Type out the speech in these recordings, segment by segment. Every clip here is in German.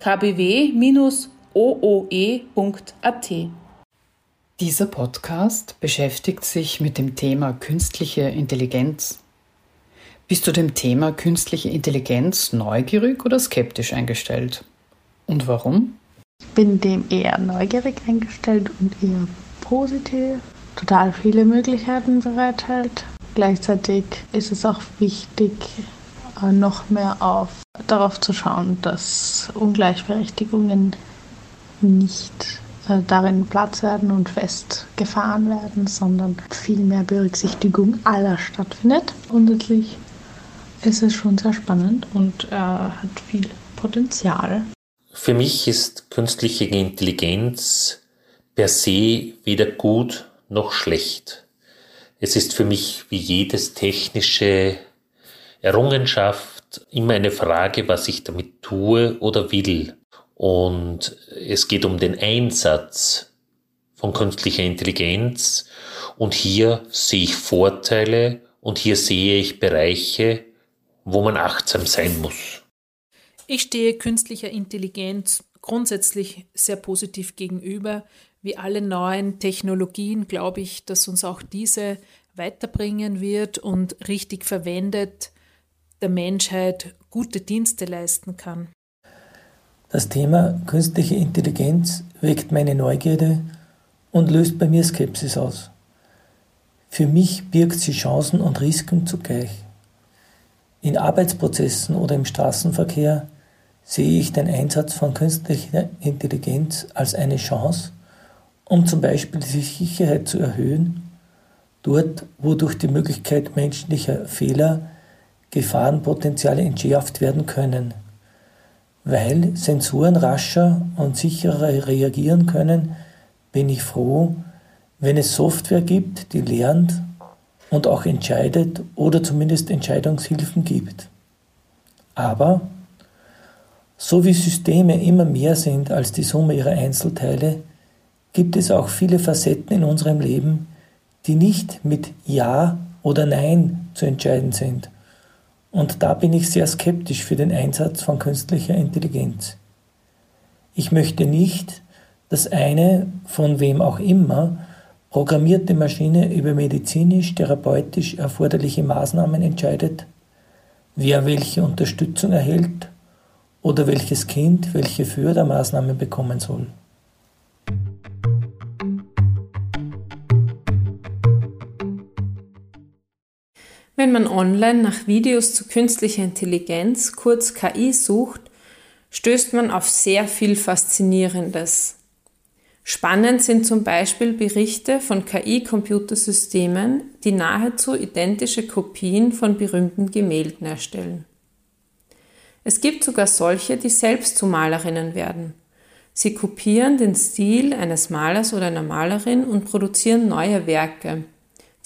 kbw-ooe.at. Dieser Podcast beschäftigt sich mit dem Thema künstliche Intelligenz. Bist du dem Thema künstliche Intelligenz neugierig oder skeptisch eingestellt? Und warum? Ich bin dem eher neugierig eingestellt und eher positiv. Total viele Möglichkeiten bereithält. Gleichzeitig ist es auch wichtig, noch mehr auf, darauf zu schauen, dass Ungleichberechtigungen nicht äh, darin Platz werden und festgefahren werden, sondern viel mehr Berücksichtigung aller stattfindet. Grundsätzlich ist es schon sehr spannend und äh, hat viel Potenzial. Für mich ist künstliche Intelligenz per se weder gut noch schlecht. Es ist für mich wie jedes technische Errungenschaft immer eine Frage, was ich damit tue oder will. Und es geht um den Einsatz von künstlicher Intelligenz. Und hier sehe ich Vorteile und hier sehe ich Bereiche, wo man achtsam sein muss. Ich stehe künstlicher Intelligenz grundsätzlich sehr positiv gegenüber. Wie alle neuen Technologien glaube ich, dass uns auch diese weiterbringen wird und richtig verwendet der Menschheit gute Dienste leisten kann. Das Thema künstliche Intelligenz weckt meine Neugierde und löst bei mir Skepsis aus. Für mich birgt sie Chancen und Risiken zugleich. In Arbeitsprozessen oder im Straßenverkehr sehe ich den Einsatz von künstlicher Intelligenz als eine Chance, um zum Beispiel die Sicherheit zu erhöhen, dort, wo durch die Möglichkeit menschlicher Fehler Gefahrenpotenziale entschärft werden können. Weil Sensoren rascher und sicherer reagieren können, bin ich froh, wenn es Software gibt, die lernt und auch entscheidet oder zumindest Entscheidungshilfen gibt. Aber so wie Systeme immer mehr sind als die Summe ihrer Einzelteile, gibt es auch viele Facetten in unserem Leben, die nicht mit Ja oder Nein zu entscheiden sind, und da bin ich sehr skeptisch für den Einsatz von künstlicher Intelligenz. Ich möchte nicht, dass eine, von wem auch immer, programmierte Maschine über medizinisch-therapeutisch erforderliche Maßnahmen entscheidet, wer welche Unterstützung erhält oder welches Kind welche Fördermaßnahmen bekommen soll. Wenn man online nach Videos zu künstlicher Intelligenz, kurz KI, sucht, stößt man auf sehr viel Faszinierendes. Spannend sind zum Beispiel Berichte von KI-Computersystemen, die nahezu identische Kopien von berühmten Gemälden erstellen. Es gibt sogar solche, die selbst zu Malerinnen werden. Sie kopieren den Stil eines Malers oder einer Malerin und produzieren neue Werke,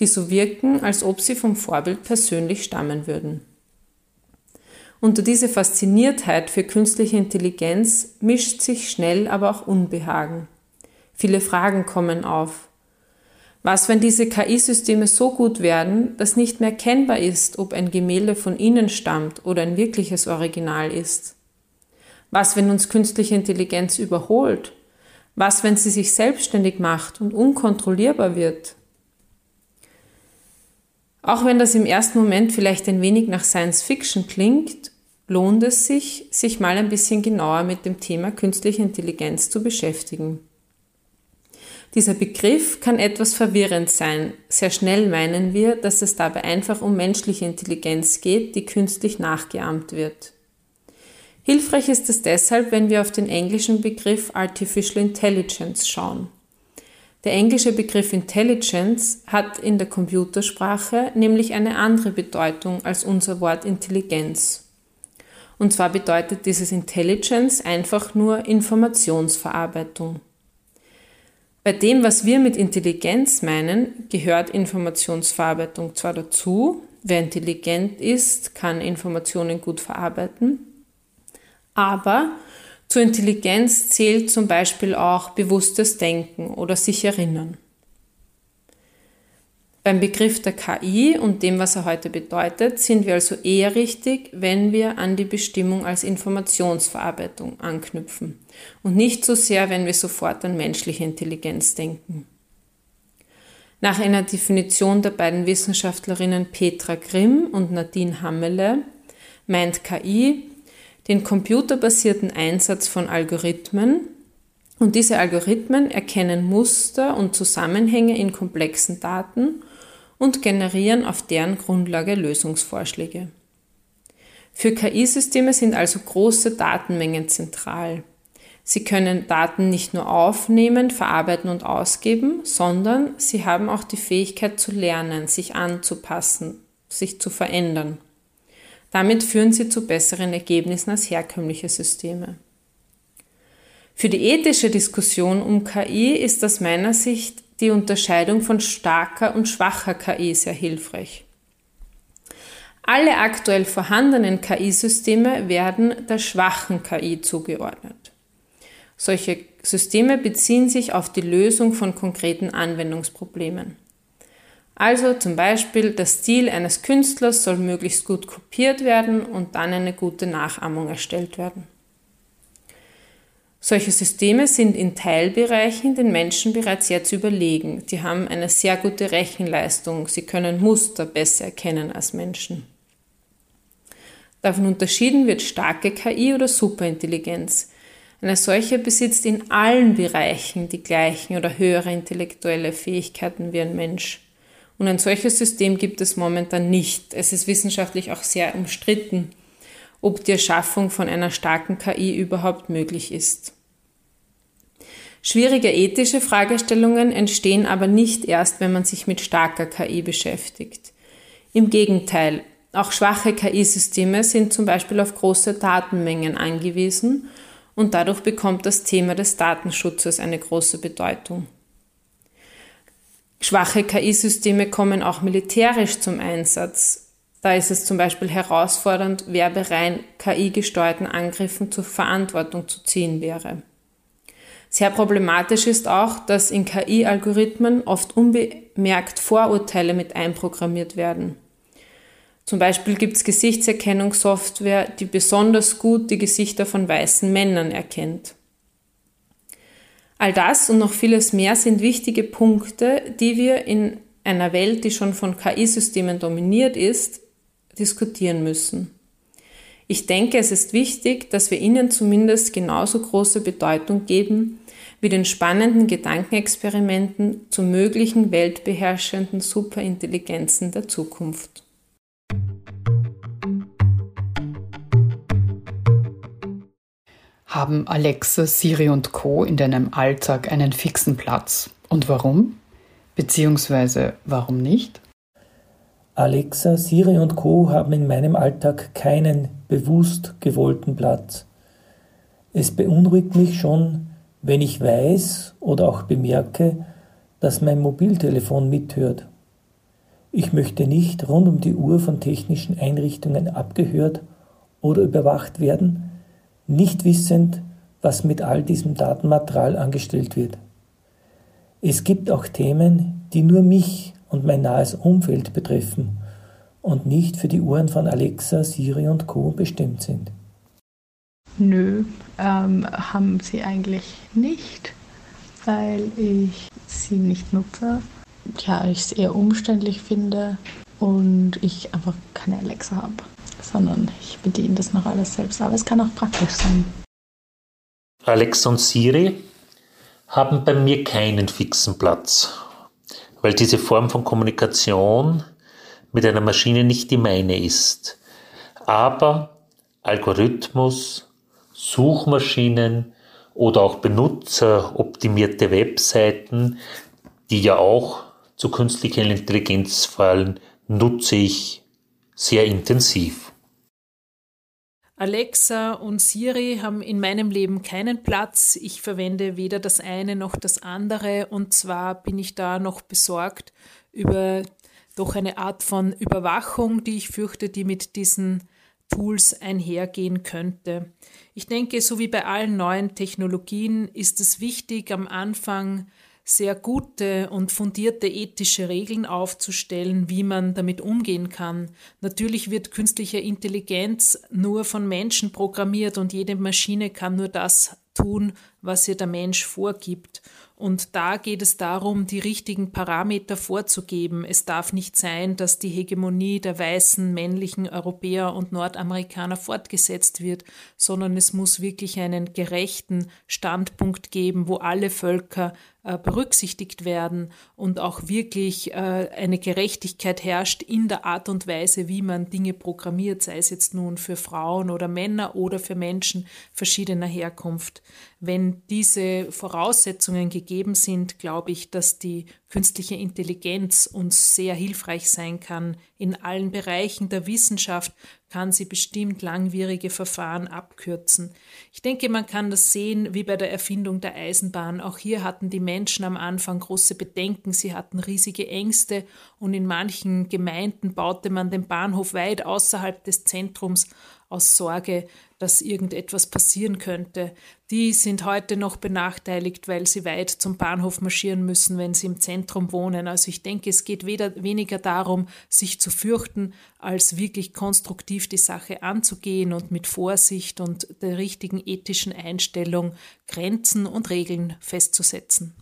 die so wirken, als ob sie vom Vorbild persönlich stammen würden. Unter diese Fasziniertheit für künstliche Intelligenz mischt sich schnell aber auch Unbehagen. Viele Fragen kommen auf. Was, wenn diese KI-Systeme so gut werden, dass nicht mehr kennbar ist, ob ein Gemälde von ihnen stammt oder ein wirkliches Original ist? Was, wenn uns künstliche Intelligenz überholt? Was, wenn sie sich selbstständig macht und unkontrollierbar wird? Auch wenn das im ersten Moment vielleicht ein wenig nach Science Fiction klingt, lohnt es sich, sich mal ein bisschen genauer mit dem Thema künstliche Intelligenz zu beschäftigen. Dieser Begriff kann etwas verwirrend sein. Sehr schnell meinen wir, dass es dabei einfach um menschliche Intelligenz geht, die künstlich nachgeahmt wird. Hilfreich ist es deshalb, wenn wir auf den englischen Begriff Artificial Intelligence schauen. Der englische Begriff Intelligence hat in der Computersprache nämlich eine andere Bedeutung als unser Wort Intelligenz. Und zwar bedeutet dieses Intelligence einfach nur Informationsverarbeitung. Bei dem, was wir mit Intelligenz meinen, gehört Informationsverarbeitung zwar dazu, wer intelligent ist, kann Informationen gut verarbeiten, aber zur Intelligenz zählt zum Beispiel auch bewusstes Denken oder sich erinnern. Beim Begriff der KI und dem, was er heute bedeutet, sind wir also eher richtig, wenn wir an die Bestimmung als Informationsverarbeitung anknüpfen und nicht so sehr, wenn wir sofort an menschliche Intelligenz denken. Nach einer Definition der beiden Wissenschaftlerinnen Petra Grimm und Nadine Hammele meint KI den computerbasierten Einsatz von Algorithmen, und diese Algorithmen erkennen Muster und Zusammenhänge in komplexen Daten und generieren auf deren Grundlage Lösungsvorschläge. Für KI-Systeme sind also große Datenmengen zentral. Sie können Daten nicht nur aufnehmen, verarbeiten und ausgeben, sondern sie haben auch die Fähigkeit zu lernen, sich anzupassen, sich zu verändern. Damit führen sie zu besseren Ergebnissen als herkömmliche Systeme. Für die ethische Diskussion um KI ist aus meiner Sicht die Unterscheidung von starker und schwacher KI sehr hilfreich. Alle aktuell vorhandenen KI-Systeme werden der schwachen KI zugeordnet. Solche Systeme beziehen sich auf die Lösung von konkreten Anwendungsproblemen. Also zum Beispiel der Stil eines Künstlers soll möglichst gut kopiert werden und dann eine gute Nachahmung erstellt werden. Solche Systeme sind in Teilbereichen den Menschen bereits jetzt überlegen. Die haben eine sehr gute Rechenleistung. Sie können Muster besser erkennen als Menschen. Davon unterschieden wird starke KI oder Superintelligenz. Eine solche besitzt in allen Bereichen die gleichen oder höhere intellektuelle Fähigkeiten wie ein Mensch. Und ein solches System gibt es momentan nicht. Es ist wissenschaftlich auch sehr umstritten ob die Erschaffung von einer starken KI überhaupt möglich ist. Schwierige ethische Fragestellungen entstehen aber nicht erst, wenn man sich mit starker KI beschäftigt. Im Gegenteil, auch schwache KI-Systeme sind zum Beispiel auf große Datenmengen angewiesen und dadurch bekommt das Thema des Datenschutzes eine große Bedeutung. Schwache KI-Systeme kommen auch militärisch zum Einsatz. Da ist es zum Beispiel herausfordernd, wer bei rein KI-gesteuerten Angriffen zur Verantwortung zu ziehen wäre. Sehr problematisch ist auch, dass in KI-Algorithmen oft unbemerkt Vorurteile mit einprogrammiert werden. Zum Beispiel gibt es Gesichtserkennungssoftware, die besonders gut die Gesichter von weißen Männern erkennt. All das und noch vieles mehr sind wichtige Punkte, die wir in einer Welt, die schon von KI-Systemen dominiert ist, diskutieren müssen. Ich denke, es ist wichtig, dass wir ihnen zumindest genauso große Bedeutung geben wie den spannenden Gedankenexperimenten zu möglichen weltbeherrschenden Superintelligenzen der Zukunft. Haben Alexa, Siri und Co. in deinem Alltag einen fixen Platz? Und warum? Beziehungsweise warum nicht? Alexa, Siri und Co. haben in meinem Alltag keinen bewusst gewollten Platz. Es beunruhigt mich schon, wenn ich weiß oder auch bemerke, dass mein Mobiltelefon mithört. Ich möchte nicht rund um die Uhr von technischen Einrichtungen abgehört oder überwacht werden, nicht wissend, was mit all diesem Datenmaterial angestellt wird. Es gibt auch Themen, die nur mich und mein nahes Umfeld betreffen und nicht für die Uhren von Alexa, Siri und Co. bestimmt sind. Nö, ähm, haben sie eigentlich nicht, weil ich sie nicht nutze. Ja, ich es eher umständlich finde und ich einfach keine Alexa habe, sondern ich bediene das noch alles selbst. Aber es kann auch praktisch sein. Alexa und Siri haben bei mir keinen fixen Platz weil diese Form von Kommunikation mit einer Maschine nicht die meine ist. Aber Algorithmus, Suchmaschinen oder auch benutzeroptimierte Webseiten, die ja auch zu künstlicher Intelligenz fallen, nutze ich sehr intensiv. Alexa und Siri haben in meinem Leben keinen Platz. Ich verwende weder das eine noch das andere. Und zwar bin ich da noch besorgt über doch eine Art von Überwachung, die ich fürchte, die mit diesen Tools einhergehen könnte. Ich denke, so wie bei allen neuen Technologien ist es wichtig, am Anfang sehr gute und fundierte ethische Regeln aufzustellen, wie man damit umgehen kann. Natürlich wird künstliche Intelligenz nur von Menschen programmiert und jede Maschine kann nur das tun, was ihr der Mensch vorgibt. Und da geht es darum, die richtigen Parameter vorzugeben. Es darf nicht sein, dass die Hegemonie der weißen männlichen Europäer und Nordamerikaner fortgesetzt wird, sondern es muss wirklich einen gerechten Standpunkt geben, wo alle Völker äh, berücksichtigt werden und auch wirklich äh, eine Gerechtigkeit herrscht in der Art und Weise, wie man Dinge programmiert, sei es jetzt nun für Frauen oder Männer oder für Menschen verschiedener Herkunft. Wenn diese Voraussetzungen gegeben sind, glaube ich, dass die künstliche Intelligenz uns sehr hilfreich sein kann. In allen Bereichen der Wissenschaft kann sie bestimmt langwierige Verfahren abkürzen. Ich denke, man kann das sehen wie bei der Erfindung der Eisenbahn. Auch hier hatten die Menschen am Anfang große Bedenken, sie hatten riesige Ängste und in manchen Gemeinden baute man den Bahnhof weit außerhalb des Zentrums aus Sorge, dass irgendetwas passieren könnte. Die sind heute noch benachteiligt, weil sie weit zum Bahnhof marschieren müssen, wenn sie im Zentrum wohnen. Also ich denke, es geht weder, weniger darum, sich zu fürchten, als wirklich konstruktiv die Sache anzugehen und mit Vorsicht und der richtigen ethischen Einstellung Grenzen und Regeln festzusetzen.